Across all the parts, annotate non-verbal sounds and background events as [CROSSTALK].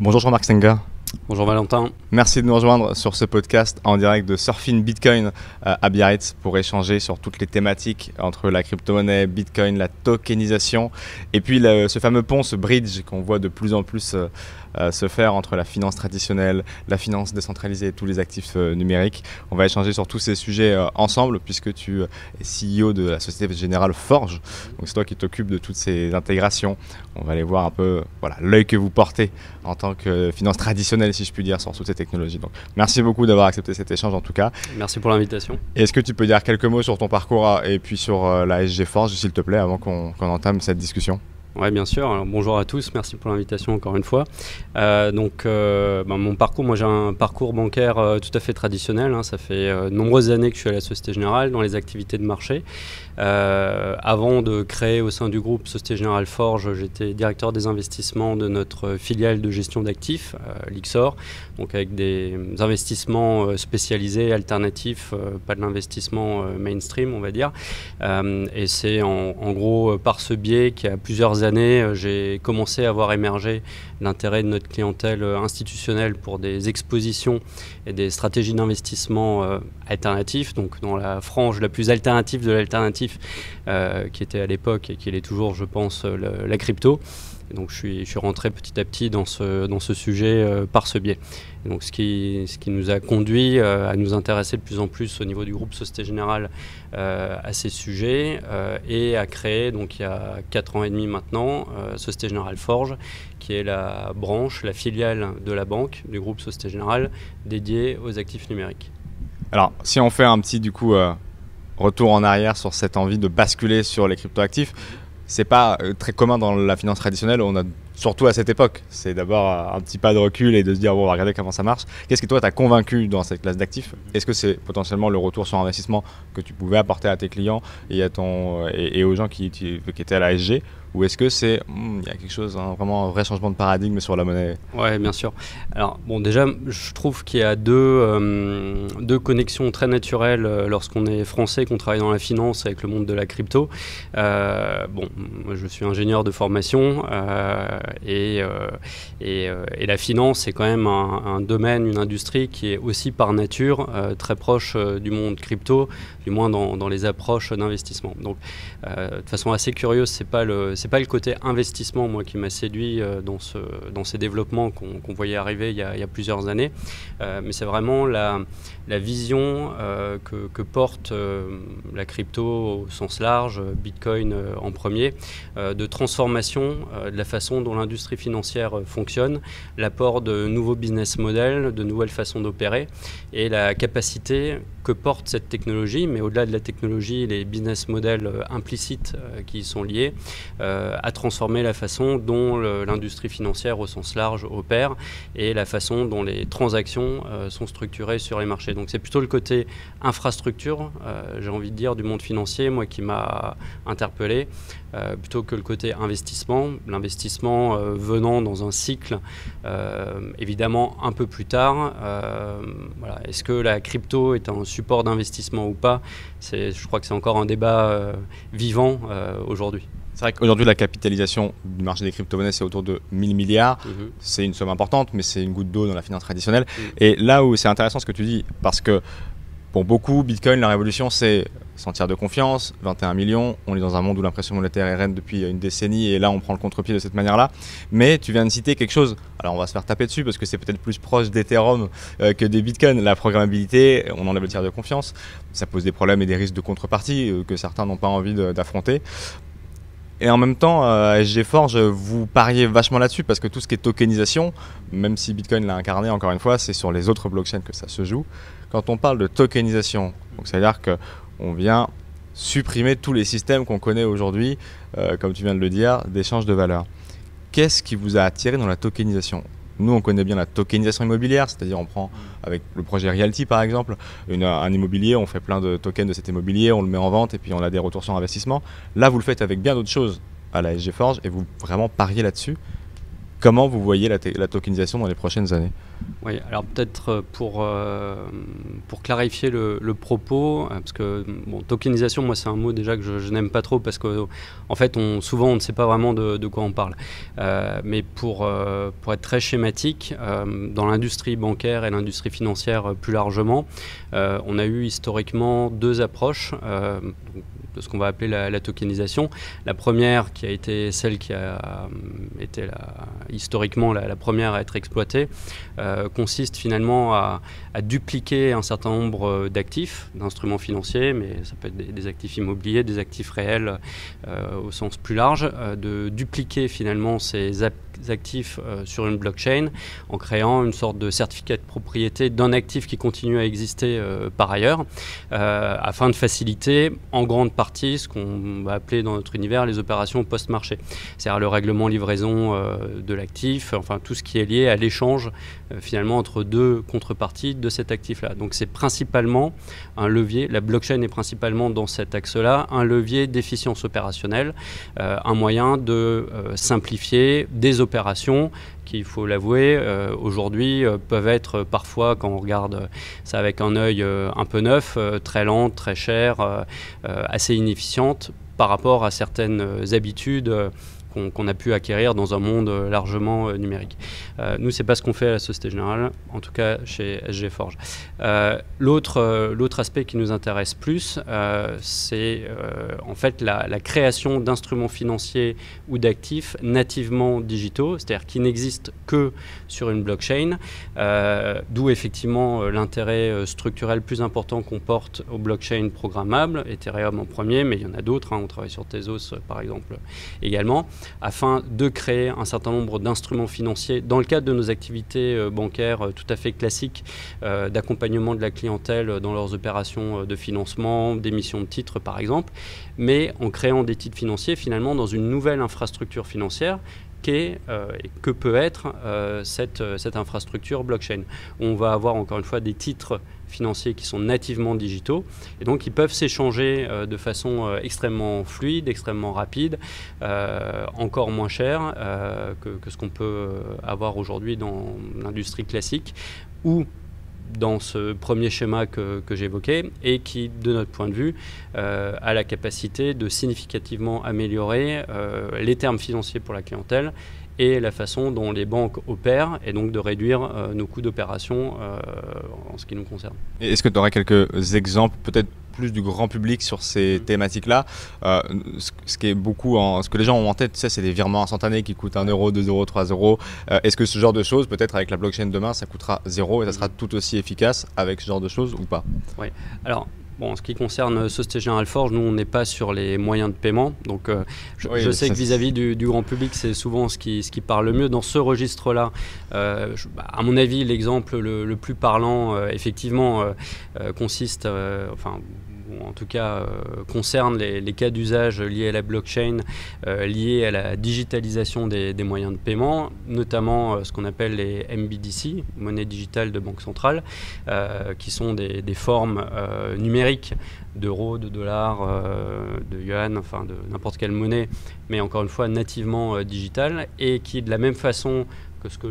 Bonjour Jean-Marc Stenger. Bonjour Valentin. Merci de nous rejoindre sur ce podcast en direct de Surfing Bitcoin euh, à Biarritz pour échanger sur toutes les thématiques entre la crypto-monnaie, Bitcoin, la tokenisation et puis ce fameux pont, ce bridge qu'on voit de plus en plus euh, se faire entre la finance traditionnelle, la finance décentralisée et tous les actifs numériques. On va échanger sur tous ces sujets ensemble puisque tu es CEO de la Société Générale Forge. Donc c'est toi qui t'occupes de toutes ces intégrations. On va aller voir un peu voilà, l'œil que vous portez en tant que finance traditionnelle si je puis dire sur toutes ces technologies. Donc merci beaucoup d'avoir accepté cet échange en tout cas. Merci pour l'invitation. Est-ce que tu peux dire quelques mots sur ton parcours et puis sur euh, la SG Forge s'il te plaît avant qu'on entame cette discussion? Oui, bien sûr. bonjour à tous, merci pour l'invitation encore une fois. Euh, donc, euh, ben, mon parcours, moi j'ai un parcours bancaire tout à fait traditionnel. Hein. ça fait de nombreuses années que je suis à la Société Générale dans les activités de marché. Euh, avant de créer au sein du groupe Société Générale Forge, j'étais directeur des investissements de notre filiale de gestion d'actifs, euh, l'IXOR, donc avec des investissements euh, spécialisés, alternatifs, pas de l'investissement mainstream, on va dire. et c'est en, gros par ce biais qu'il y a plusieurs j'ai commencé à voir émerger l'intérêt de notre clientèle institutionnelle pour des expositions et des stratégies d'investissement alternatifs, donc dans la frange la plus alternative de l'alternative euh, qui était à l'époque et qui est toujours, je pense, la crypto. Donc je suis, rentré petit à petit dans ce, dans ce sujet euh, par ce biais. donc ce qui, ce qui nous a conduit euh, à nous intéresser de plus en plus au niveau du groupe Société Générale à ces sujets et à créer, donc il y a 4 ans et demi maintenant, Société Générale Forge, qui est la branche, la filiale de la banque du groupe Société Générale dédiée aux actifs numériques. Alors si on fait un petit du coup retour en arrière sur cette envie de basculer sur les cryptoactifs. C'est pas euh, très commun dans la finance traditionnelle. On a surtout à cette époque. C'est d'abord un petit pas de recul et de se dire bon, on va comment ça marche. Qu'est-ce que toi t'as convaincu dans cette classe d'actifs? Est-ce que c'est potentiellement le retour sur investissement que tu pouvais apporter à tes clients et, et, aux gens qui, étaient à la SG ou est-ce que c'est hmm, il y a quelque chose hein, vraiment un vrai changement de paradigme sur la monnaie? Ouais, bien sûr. Alors bon, déjà, je trouve qu'il y a deux, euh, deux connexions très naturelles euh, lorsqu'on est français, qu'on travaille dans la finance avec le monde de la crypto. Euh, bon, moi, je suis ingénieur de formation et, et, la finance c'est quand même un, domaine, une industrie qui est aussi par nature très proche du monde crypto, du moins dans, dans les approches d'investissement. Donc, de façon assez curieuse, c'est pas le c'est pas le côté investissement, moi, qui m'a séduit euh, dans, ce, dans ces développements qu'on voyait arriver il y a, plusieurs années, euh, mais c'est vraiment la, la vision euh, que, porte la crypto au sens large, Bitcoin en premier, de transformation de la façon dont l'industrie financière fonctionne, l'apport de nouveaux business models, de nouvelles façons d'opérer, et la capacité porte cette technologie, mais au-delà de la technologie, les business models implicites qui y sont liés, euh, à transformer la façon dont l'industrie financière au sens large opère et la façon dont les transactions euh, sont structurées sur les marchés. Donc c'est plutôt le côté infrastructure, euh, j'ai envie de dire, du monde financier, moi qui m'a interpellé, plutôt que le côté investissement. L'investissement venant dans un cycle évidemment un peu plus tard. Voilà. Est-ce que la crypto est un support d'investissement ou pas? Je crois que c'est encore un débat vivant aujourd'hui. C'est vrai qu'aujourd'hui, la capitalisation du marché des crypto-monnaies, c'est autour de 1000 milliards. Mhm. C'est une somme importante, mais c'est une goutte d'eau dans la finance traditionnelle. Mhm. Et là où c'est intéressant ce que tu dis, parce que pour beaucoup, Bitcoin, la révolution, c'est sentir de confiance, 21 millions, on est dans un monde où l'impression monétaire est reine depuis une décennie et là on prend le contre-pied de cette manière-là. Mais tu viens de citer quelque chose, alors on va se faire taper dessus parce que c'est peut-être plus proche d'Ethereum euh, que des Bitcoin. La programmabilité, on enlève le tiers de confiance, ça pose des problèmes et des risques de contrepartie euh, que certains n'ont pas envie d'affronter. Et en même temps, à euh, SG vous pariez vachement là-dessus parce que tout ce qui est tokenisation, même si Bitcoin l'a incarné encore une fois, c'est sur les autres blockchains que ça se joue. Quand on parle de tokenisation, donc c'est-à-dire qu'on vient supprimer tous les systèmes qu'on connaît aujourd'hui, euh, comme tu viens de le dire, d'échange de valeur. Qu'est-ce qui vous a attiré dans la tokenisation? Nous, on connaît bien la tokenisation immobilière, c'est-à-dire on prend avec le projet Realty par exemple, un immobilier, on fait plein de tokens de cet immobilier, on le met en vente et puis on a des retours sur investissement. Là, vous le faites avec bien d'autres choses à la SG Forge et vous vraiment pariez là-dessus. Comment vous voyez la, tokenisation dans les prochaines années? Oui, alors peut-être euh, pour, euh, pour clarifier le, propos, euh, parce que bon, tokenisation, moi c'est un mot déjà que je, n'aime pas trop parce qu'en en fait, on, souvent on ne sait pas vraiment de, quoi on parle. mais pour, pour être très schématique, dans l'industrie bancaire et l'industrie financière plus largement, on a eu historiquement deux approches de ce qu'on va appeler la, tokenisation. La première, qui a été celle qui a euh, été historiquement la, première à être exploitée, euh, consiste finalement à, dupliquer un certain nombre euh, d'actifs, d'instruments financiers, mais ça peut être des, actifs immobiliers, des actifs réels au sens plus large, de dupliquer finalement ces actifs sur une blockchain en créant une sorte de certificat de propriété d'un actif qui continue à exister par ailleurs, afin de faciliter en grande partie ce qu'on va appeler dans notre univers les opérations post-marché. C'est-à-dire le règlement livraison euh, de l'actif, enfin tout ce qui est lié à l'échange euh, finalement entre deux contreparties de cet actif-là. Donc c'est principalement un levier, la blockchain est principalement dans cet axe-là, un levier d'efficience opérationnelle, euh, un moyen de simplifier des opérations qui, il faut l'avouer, aujourd'hui peuvent être parfois, quand on regarde ça avec un œil un peu neuf, très lentes, très chères, assez inefficientes par rapport à certaines habitudes qu'on a pu acquérir dans un monde euh, largement euh, numérique. Euh, nous, c'est pas ce qu'on fait à la Société Générale, en tout cas chez SG Forge. L'autre aspect qui nous intéresse plus, c'est en fait la, création d'instruments financiers ou d'actifs nativement digitaux, c'est-à-dire qui n'existent que sur une blockchain, d'où effectivement l'intérêt structurel plus important qu'on porte aux blockchains programmables, Ethereum en premier, mais il y en a d'autres, hein, on travaille sur Tezos par exemple également afin de créer un certain nombre d'instruments financiers dans le cadre de nos activités euh, bancaires euh, tout à fait classiques euh, d'accompagnement de la clientèle dans leurs opérations de financement, d'émission de titres par exemple, mais en créant des titres financiers finalement dans une nouvelle infrastructure financière qu'est et que peut être cette, cette infrastructure blockchain. On va avoir encore une fois des titres financiers qui sont nativement digitaux et donc ils peuvent s'échanger euh, de façon euh, extrêmement fluide, extrêmement rapide, euh, encore moins cher que, ce qu'on peut avoir aujourd'hui dans l'industrie classique dans ce premier schéma que, que j'évoquais et qui, de notre point de vue, a la capacité de significativement améliorer les termes financiers pour la clientèle et la façon dont les banques opèrent et donc de réduire euh, nos coûts d'opération euh, en ce qui nous concerne. Est-ce que tu aurais quelques exemples peut-être plus du grand public sur ces thématiques-là. Euh, ce, qui est beaucoup en, ce que les gens ont en tête, c'est des virements instantanés qui coûtent 1 euro, 2 euros, 3 euros. Est-ce que ce genre de choses, peut-être avec la blockchain demain, ça coûtera 0 et ça sera tout aussi efficace avec ce genre de choses ou pas? Oui. Alors, Bon, en ce qui concerne Société Générale Forge, nous, on n'est pas sur les moyens de paiement. Donc, euh, je, sais que vis-à-vis du, grand public, c'est souvent ce qui, ce qui parle le mieux. Dans ce registre-là, euh, bah, à mon avis, l'exemple le, plus parlant, euh, effectivement, consiste, enfin, en tout cas euh, concerne les, cas d'usage liés à la blockchain, euh, liés à la digitalisation des, moyens de paiement, notamment euh, ce qu'on appelle les MBDC, monnaie digitale de banque centrale, qui sont des, formes numériques d'euros, de dollars, de yuan, enfin de n'importe quelle monnaie, mais encore une fois nativement digitale, et qui de la même façon que ce que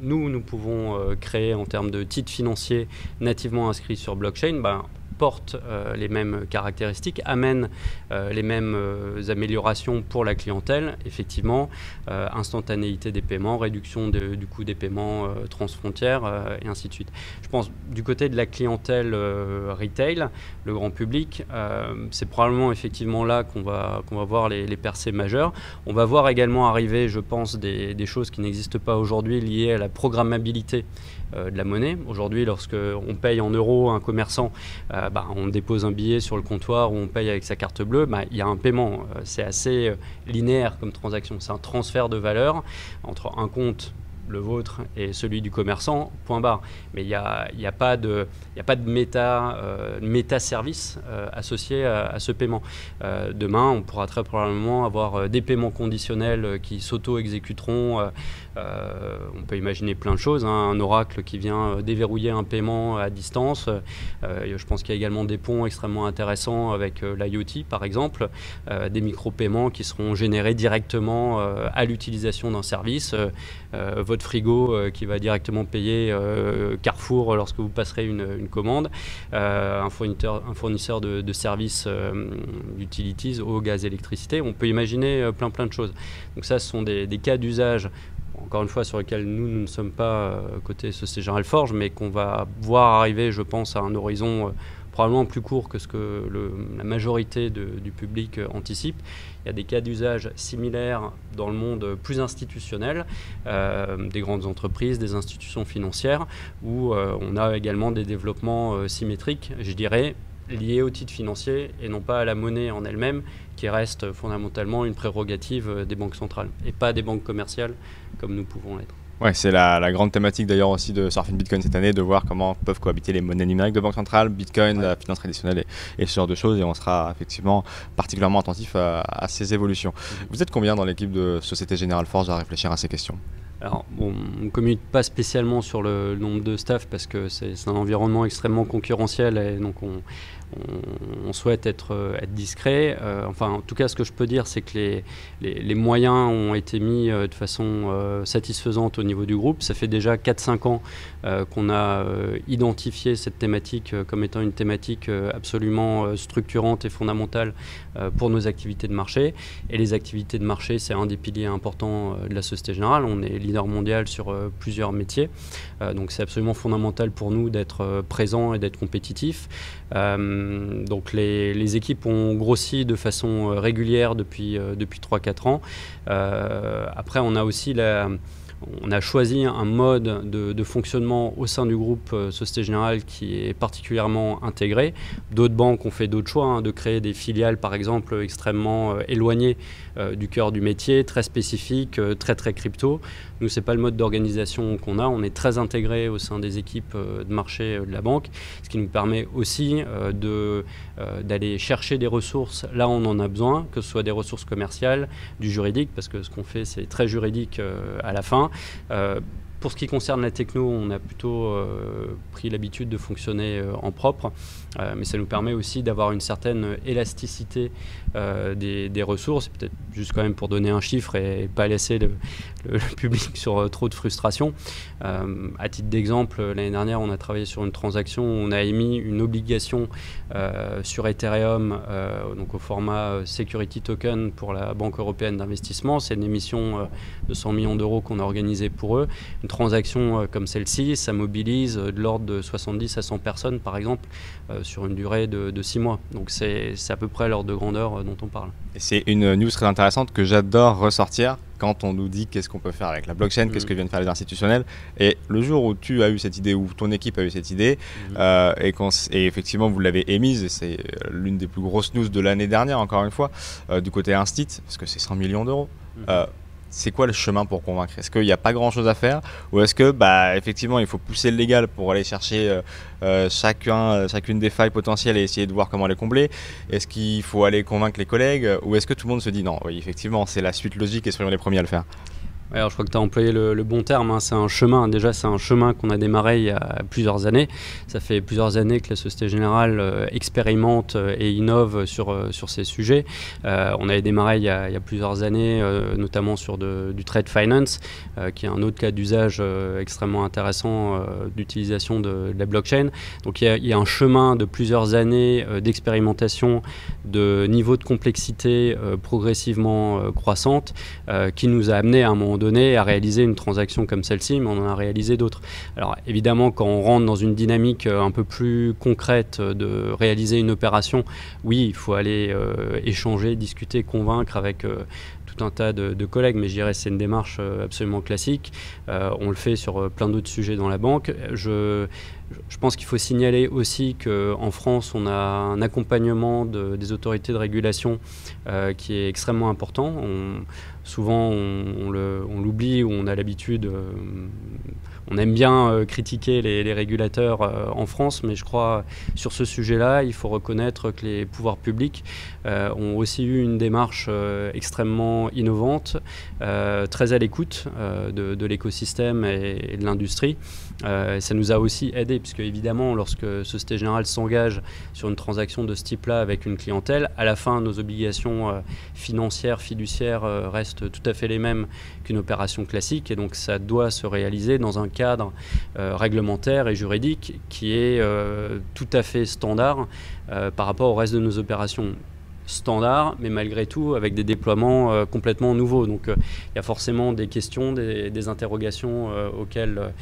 nous, nous pouvons créer en termes de titres financiers nativement inscrits sur blockchain, ben, porte euh, les mêmes caractéristiques, amène euh, les mêmes euh, améliorations pour la clientèle, effectivement, instantanéité des paiements, réduction du coût des paiements transfrontières et ainsi de suite. Je pense du côté de la clientèle retail, le grand public, c'est probablement effectivement là qu'on va, va voir les, percées majeures. On va voir également arriver, je pense, des, des choses qui n'existent pas aujourd'hui liées à la programmabilité de la monnaie. Aujourd'hui, lorsque on paye en euros un commerçant, bah, on dépose un billet sur le comptoir ou on paye avec sa carte bleue, bah, il y a un paiement. Euh, c'est assez euh, linéaire comme transaction. C'est un transfert de valeur entre un compte le vôtre et celui du commerçant, point barre. Mais il n'y a, pas de, méta, euh, service associé à, ce paiement. Demain, on pourra très probablement avoir des paiements conditionnels qui s'auto-exécuteront. On peut imaginer plein de choses. Hein. Un oracle qui vient déverrouiller un paiement à distance. je pense qu'il y a également des ponts extrêmement intéressants avec l'IoT, par exemple. des micro-paiements qui seront générés directement à l'utilisation d'un service. votre frigo euh, qui va directement payer euh, Carrefour lorsque vous passerez une, commande, euh, un fournisseur, un fournisseur de, services utilities, eau, gaz, électricité. On peut imaginer plein plein de choses. Donc ça, ce sont des, cas d'usage encore une fois, sur lesquels nous, ne sommes pas côté Société Générale Forge, mais qu'on va voir arriver, je pense, à un horizon probablement plus court que ce que la majorité du public anticipe. Il y a des cas d'usage similaires dans le monde plus institutionnel, euh, des grandes entreprises, des institutions financières, où euh, on a également des développements euh, symétriques, je dirais, liés au titre financier et non pas à la monnaie en elle-même, qui reste fondamentalement une prérogative des banques centrales et pas des banques commerciales comme nous pouvons l'être. Ouais, c'est la, grande thématique d'ailleurs aussi de Surfing Bitcoin cette année, de voir comment peuvent cohabiter les monnaies numériques de banque centrale, Bitcoin, la finance traditionnelle et, ce genre de choses. Et on sera effectivement particulièrement attentif à, ces évolutions. Mhm. Vous êtes combien dans l'équipe de Société Générale Force à réfléchir à ces questions? Alors, on ne communique pas spécialement sur le nombre de staff parce que c'est un environnement extrêmement concurrentiel et donc on, souhaite être, euh, discret. Euh, enfin, en tout cas, ce que je peux dire, c'est que les, moyens ont été mis euh, de façon satisfaisante au niveau du groupe. Ça fait déjà 4-5 ans qu'on a identifié cette thématique comme étant une thématique absolument structurante et fondamentale pour nos activités de marché. Et les activités de marché, c'est un des piliers importants de la Société Générale. Leader mondial sur plusieurs métiers. donc, c'est absolument fondamental pour nous d'être présent et d'être compétitif. Euh, donc les, équipes ont grossi de façon euh, régulière depuis, euh, depuis 3-4 ans. après, on a aussi la, on a choisi un mode de, fonctionnement au sein du groupe Société Générale qui est particulièrement intégré. D'autres banques ont fait d'autres choix, hein, de créer des filiales par exemple extrêmement éloignées du cœur du métier, très spécifiques, très très crypto. Nous, ce n'est pas le mode d'organisation qu'on a. On est très intégré au sein des équipes euh, de marché euh, de la banque, ce qui nous permet aussi euh, d'aller chercher des ressources là où on en a besoin, que ce soit des ressources commerciales, du juridique, parce que ce qu'on fait, c'est très juridique à la fin. Euh, pour ce qui concerne la techno, on a plutôt pris l'habitude de fonctionner en propre, mais ça nous permet aussi d'avoir une certaine élasticité des, ressources. Peut-être juste quand même pour donner un chiffre et pas laisser le, public sur euh, trop de frustration. Euh, à titre d'exemple, l'année dernière, on a travaillé sur une transaction où on a émis une obligation euh, sur Ethereum, donc au format Security Token pour la Banque européenne d'investissement. C'est une émission de 100 millions d'euros qu'on a organisée pour eux. Transaction comme celle-ci, ça mobilise de l'ordre de 70 à 100 personnes, par exemple, sur une durée de, de 6 mois. Donc c'est à peu près l'ordre de grandeur dont on parle. Et c'est une news très intéressante que j'adore ressortir quand on nous dit qu'est-ce qu'on peut faire avec la blockchain, qu'est-ce mm. que viennent faire les institutionnels. Et le jour où tu as eu cette idée, ou ton équipe a eu cette idée, euh, et, et, effectivement vous l'avez émise, et c'est euh, l'une des plus grosses news de l'année dernière, encore une fois, euh, du côté Instit, parce que c'est 100 millions d'euros. Mm c'est quoi le chemin pour convaincre? Est-ce qu'il n'y a pas grand-chose à faire? Ou est-ce que, bah, effectivement, il faut pousser le légal pour aller chercher euh, euh, chacun, euh, chacune des failles potentielles et essayer de voir comment les combler? Est-ce qu'il faut aller convaincre les collègues? Ou est-ce que tout le monde se dit non, oui, effectivement, c'est la suite logique et soyons les premiers à le faire? Alors, je crois que tu as employé le, bon terme. Hein. C'est un chemin. Déjà, c'est un chemin qu'on a démarré il y a plusieurs années. Ça fait plusieurs années que la Société Générale euh, expérimente euh, et innove sur, euh, sur ces sujets. on avait démarré il y a, plusieurs années, notamment sur du trade finance, qui est un autre cas d'usage extrêmement intéressant d'utilisation de, la blockchain. Donc, il y, a, un chemin de plusieurs années d'expérimentation de niveau de complexité progressivement croissante qui nous a amené à un moment donné à réaliser une transaction comme celle-ci, mais on en a réalisé d'autres. Alors évidemment, quand on rentre dans une dynamique euh, un peu plus concrète de réaliser une opération, oui, il faut aller euh, échanger, discuter, convaincre avec euh, tout un tas de, collègues, mais je dirais c'est une démarche absolument classique. on le fait sur plein d'autres sujets dans la banque. Je, pense qu'il faut signaler aussi qu'en France, on a un accompagnement des autorités de régulation qui est extrêmement important. Souvent on, l'oublie, oublie où on a l'habitude on aime bien euh, critiquer les, régulateurs euh, en France, mais je crois sur ce sujet-là, il faut reconnaître que les pouvoirs publics euh, ont aussi eu une démarche extrêmement innovante, très à l'écoute de, l'écosystème et, de l'industrie. Ça nous a aussi aidé, puisque évidemment, lorsque Société Générale s'engage sur une transaction de ce type-là avec une clientèle, à la fin, nos obligations financières, fiduciaires restent tout à fait les mêmes qu'une opération classique, et donc ça doit se réaliser dans un cadre euh, réglementaire et juridique qui est euh, tout à fait standard euh, par rapport au reste de nos opérations standard, mais malgré tout avec des déploiements complètement nouveaux. Donc il y a forcément des questions, des, interrogations auxquelles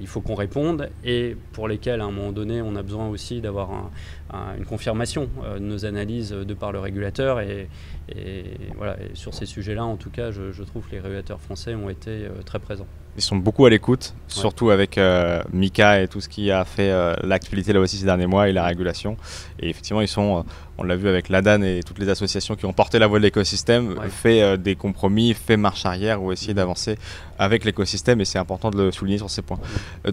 il faut qu'on réponde et pour lesquelles à un moment donné on a besoin aussi d'avoir une confirmation de nos analyses de par le régulateur. Et, voilà, sur ces sujets-là, en tout cas, je, je, trouve que les régulateurs français ont été très présents. Ils sont beaucoup à l'écoute, surtout avec euh, Mika et tout ce qui a fait euh, l'actualité là aussi ces derniers mois et la régulation. Et effectivement, ils sont, euh, on l'a vu avec l'ADAN et toutes les associations qui ont porté la voix de l'écosystème, fait des compromis, fait marche arrière ou essayer d'avancer avec l'écosystème et c'est important de le souligner sur ces points.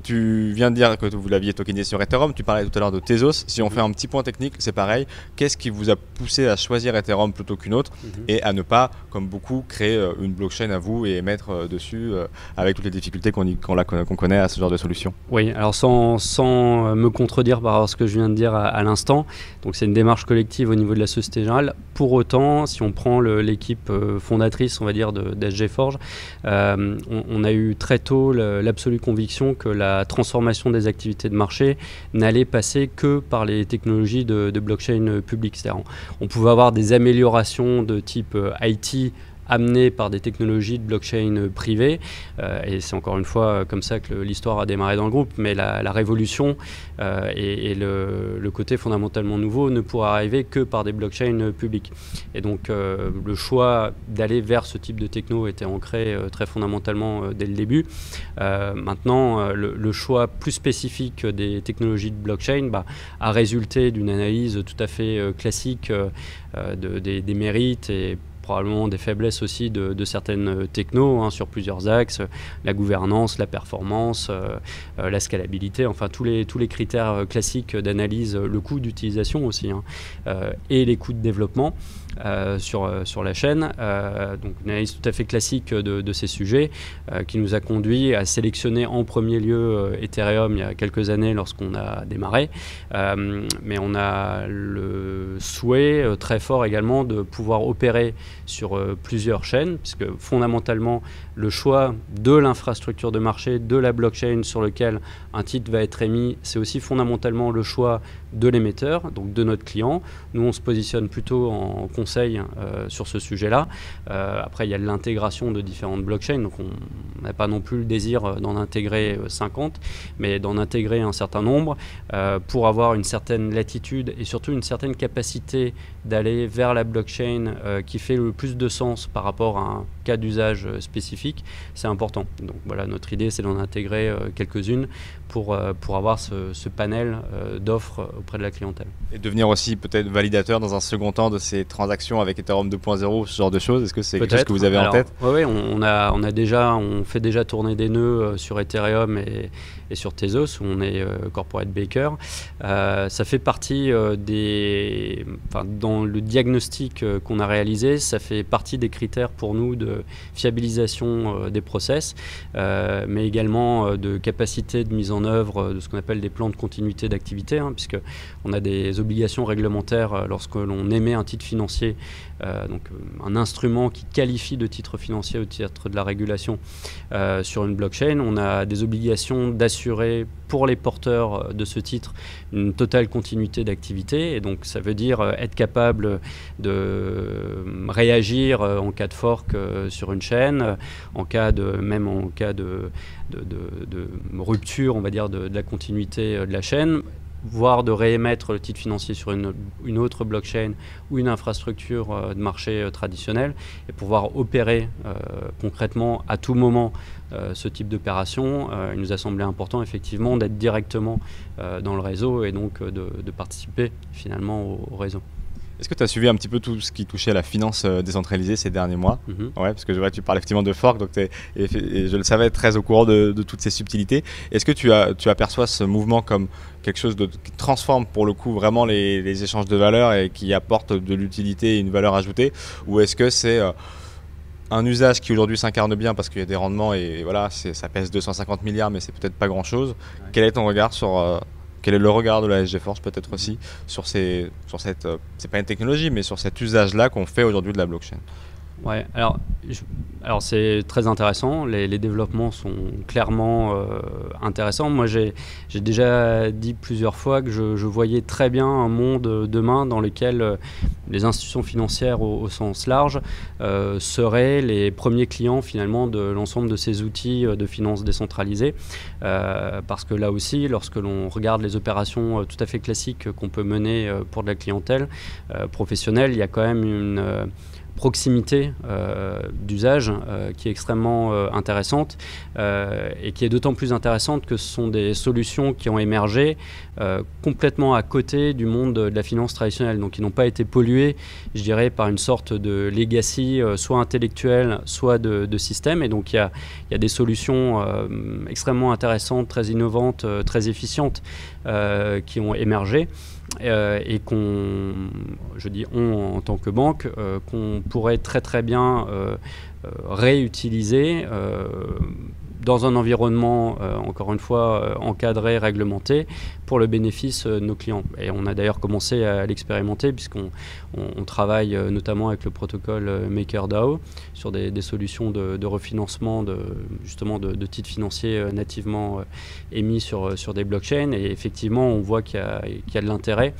tu viens de dire que vous l'aviez tokenisé sur Ethereum, tu parlais tout à l'heure de Tezos. Si on fait un petit point technique, c'est pareil. Qu'est-ce qui vous a poussé à choisir Ethereum plutôt qu'une autre mhm. et à ne pas, comme beaucoup, créer une blockchain à vous et mettre dessus avec toutes les difficultés qu'on connaît à ce genre de solution. Oui, alors sans, euh, me contredire par ce que je viens de dire à, l'instant, donc c'est une démarche collective au niveau de la Société Générale. Pour autant, si on prend l'équipe euh, fondatrice, on va dire, d'SG Forge, euh, on, a eu très tôt l'absolue conviction que la transformation des activités de marché n'allait passer que par les technologies de, de blockchain publique. On, on pouvait avoir des améliorations de type IT amené par des technologies de blockchain privées. Euh, et c'est encore une fois comme ça que l'histoire a démarré dans le groupe. Mais la, révolution euh, et, le, côté fondamentalement nouveau ne pourra arriver que par des blockchains publiques. Et donc euh, le choix d'aller vers ce type de techno était ancré très fondamentalement dès le début. maintenant, le, choix plus spécifique des technologies de blockchain bah, a résulté d'une analyse tout à fait classique des, des mérites et probablement des faiblesses aussi de, certaines euh, technos hein, sur plusieurs axes, la gouvernance, la performance, euh, euh, la scalabilité, enfin tous les, tous les critères classiques d'analyse, le coût d'utilisation aussi, hein, et les coûts de développement. Sur, sur la chaîne. donc une analyse tout à fait classique de, ces sujets qui nous a conduit à sélectionner en premier lieu Ethereum il y a quelques années lorsqu'on a démarré. mais on a le souhait très fort également de pouvoir opérer sur euh, plusieurs chaînes, puisque fondamentalement, le choix de l'infrastructure de marché, de la blockchain sur lequel un titre va être émis, c'est aussi fondamentalement le choix de l'émetteur, donc de notre client. Nous, on se positionne plutôt en conseil euh, sur ce sujet-là. Euh, après, il y a l'intégration de différentes blockchains, donc on n'a pas non plus le désir d'en intégrer 50, mais d'en intégrer un certain nombre pour avoir une certaine latitude et surtout une certaine capacité d'aller vers la blockchain qui fait le plus de sens par rapport à un cas d'usage spécifique, c'est important. Donc voilà, notre idée, c'est d'en intégrer euh, quelques-unes pour, euh, pour avoir ce, panel euh, d'offres auprès de la clientèle. Et devenir aussi peut-être validateur dans un second temps de ces transactions avec Ethereum 2.0, ce genre de choses. Est-ce que c'est quelque chose que vous avez en tête? Oui, on, a, on, a déjà, on fait déjà tourner des nœuds sur Ethereum et, et sur Tezos, où on est corporate baker. ça fait partie des... Enfin, dans le diagnostic qu'on a réalisé, ça fait partie des critères pour nous de fiabilisation des process, mais également de capacité de mise en œuvre de ce qu'on appelle des plans de continuité d'activité, hein, puisque on a des obligations réglementaires euh, lorsque l'on émet un titre financier, euh, donc euh, un instrument qui qualifie de titre financier au titre de la régulation sur une blockchain. On a des obligations d'assurer pour les porteurs de ce titre une totale continuité d'activité. Et donc ça veut dire être capable de réagir en cas de fork sur une chaîne, en cas de, même en cas de, rupture, on va dire, de, la continuité euh, de la chaîne, voire de réémettre le titre financier sur une, autre blockchain ou une infrastructure euh, de marché euh, traditionnelle et pouvoir opérer concrètement à tout moment ce type d'opération. il nous a semblé important effectivement d'être directement dans le réseau et donc de, participer finalement au réseau. Est-ce que tu as suivi un petit peu tout ce qui touchait à la finance euh, décentralisée ces derniers mois mm-hmm. Ouais, parce que je vois tu parles effectivement de fork, donc et, je le savais très au courant de, toutes ces subtilités. Est-ce que tu, as, tu aperçois ce mouvement comme quelque chose de, qui transforme pour le coup vraiment les, échanges de valeurs et qui apporte de l'utilité et une valeur ajoutée? Ou est-ce que c'est euh, un usage qui aujourd'hui s'incarne bien parce qu'il y a des rendements et, voilà, ça pèse 250 milliards, mais c'est peut-être pas grand-chose? Quel est ton regard sur euh, quel est le regard de la SG Force peut-être aussi sur, ces, sur cette, euh, c'est pas une technologie, mais sur cet usage-là qu'on fait aujourd'hui de la blockchain? Ouais, alors, c'est très intéressant. Les, développements sont clairement euh, intéressants. Moi, j'ai déjà dit plusieurs fois que je, voyais très bien un monde demain dans lequel euh, les institutions financières au, sens large euh, seraient les premiers clients finalement de l'ensemble de ces outils de finance décentralisée. parce que là aussi, lorsque l'on regarde les opérations tout à fait classiques qu'on peut mener pour de la clientèle professionnelle, il y a quand même une proximité euh, d'usage euh, qui est extrêmement euh, intéressante et qui est d'autant plus intéressante que ce sont des solutions qui ont émergé complètement à côté du monde de la finance traditionnelle, donc qui n'ont pas été polluées, je dirais, par une sorte de legacy, soit intellectuelle, soit de, système. Et donc il y a, y a, des solutions extrêmement intéressantes, très innovantes, très efficientes qui ont émergé. Euh, et qu'on, je dis on en tant que banque, euh, qu'on pourrait très très bien euh, réutiliser dans un environnement, encore une fois, encadré, réglementé, pour le bénéfice de nos clients. Et on a d'ailleurs commencé à l'expérimenter, puisqu'on on, travaille notamment avec le protocole MakerDAO sur des, solutions de, refinancement de, justement de, titres financiers nativement émis sur, des blockchains. Et effectivement, on voit qu'il y, a de l'intérêt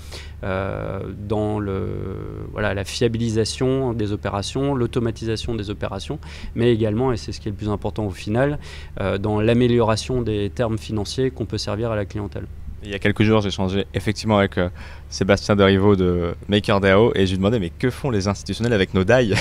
euh, dans la fiabilisation des opérations, l'automatisation des opérations, mais également, et c'est ce qui est le plus important au final, euh, dans l'amélioration des termes financiers qu'on peut servir à la clientèle. Il y a quelques jours, j'ai changé effectivement avec euh, Sébastien Derivo de MakerDAO et je lui demandais mais que font les institutionnels avec nos DAI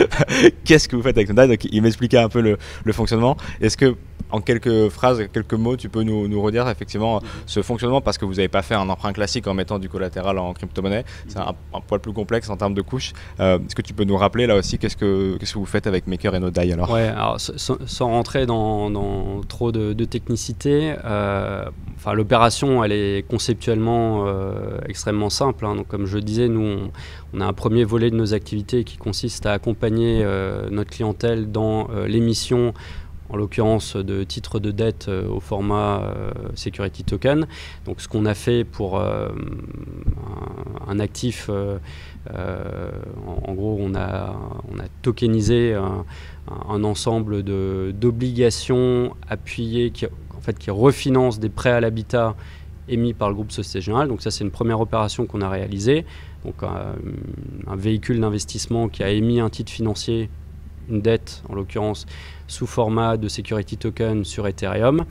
[LAUGHS] Qu'est-ce que vous faites avec nos DAI Donc il m'expliquait un peu le, le fonctionnement. Est-ce que en quelques phrases, quelques mots, tu peux nous, redire effectivement mhm. ce fonctionnement parce que vous n'avez pas fait un emprunt classique en mettant du collatéral en crypto-monnaie. C'est un, poil plus complexe en termes de couches. Euh, est-ce que tu peux nous rappeler là aussi qu'est-ce que, vous faites avec Maker et Nodai alors? Ouais, alors sans, rentrer dans, trop de, technicité, euh, l'opération elle est conceptuellement euh, extrêmement simple. Hein. Donc, comme je disais, nous on, on, a un premier volet de nos activités qui consiste à accompagner notre clientèle dans l'émission en l'occurrence de titres de dette euh, au format euh, security token. Donc ce qu'on a fait pour euh, un, actif, en, gros on a, tokenisé un, ensemble d'obligations appuyées en fait, qui refinancent des prêts à l'habitat émis par le groupe Société Générale. Donc ça c'est une première opération qu'on a réalisée. Donc un véhicule d'investissement qui a émis un titre financier une dette, en l'occurrence sous format de security token sur Ethereum,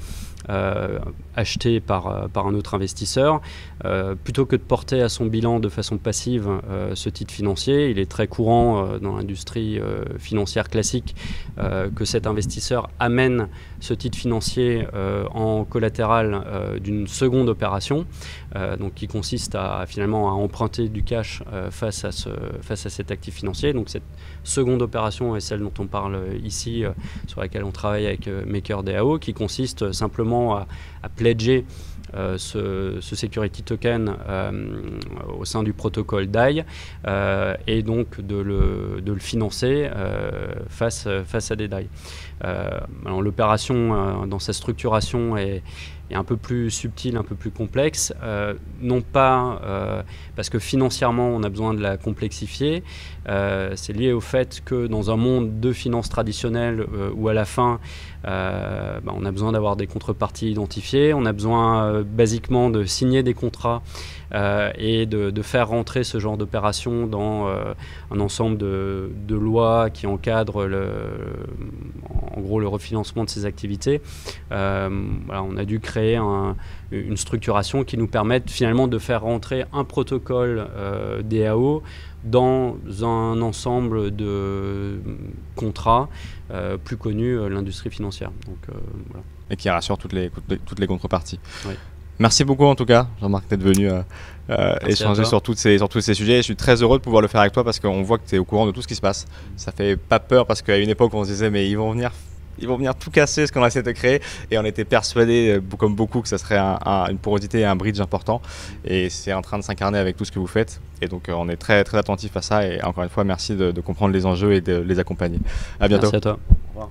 euh, acheté par, euh, par un autre investisseur. Euh, plutôt que de porter à son bilan de façon passive ce titre financier, il est très courant dans l'industrie financière classique que cet investisseur amène ce titre financier en collatéral d'une seconde opération, donc qui consiste à finalement à emprunter du cash face, à ce, face à cet actif financier. Donc cette seconde opération est celle dont on parle ici sur laquelle on travaille avec MakerDAO, qui consiste simplement à, pledger euh, ce, security token euh, au sein du protocole DAI et donc de le, de le financer face, face à des DAI. L'opération dans sa structuration est, un peu plus subtil, un peu plus complexe, euh, non pas euh, parce que financièrement on a besoin de la complexifier, euh, c'est lié au fait que dans un monde de finances traditionnelles où à la fin bah, on a besoin d'avoir des contreparties identifiées, on a besoin basiquement de signer des contrats et de, faire rentrer ce genre d'opération dans un ensemble de, de, lois qui encadrent le, en gros le refinancement de ces activités. Voilà, on a dû créer une structuration qui nous permette finalement de faire rentrer un protocole euh, DAO dans un ensemble de contrats euh, plus connus euh, l'industrie financière. Donc, Et qui rassure toutes les, toutes les contreparties. Merci beaucoup en tout cas, Jean-Marc, d'être venu échanger sur, toutes ces, sur tous ces sujets. je suis très heureux de pouvoir le faire avec toi parce qu'on voit que tu es au courant de tout ce qui se passe. Ça fait pas peur parce qu'à une époque, on se disait, mais ils vont venir ils vont venir tout casser ce qu'on a essayé de créer. Et on était persuadé euh, comme beaucoup que ça serait une porosité et un bridge important. Et c'est en train de s'incarner avec tout ce que vous faites. Et donc euh, on est très très attentif à ça. Et encore une fois merci de, de comprendre les enjeux et de les accompagner. À bientôt. Merci à toi. Au revoir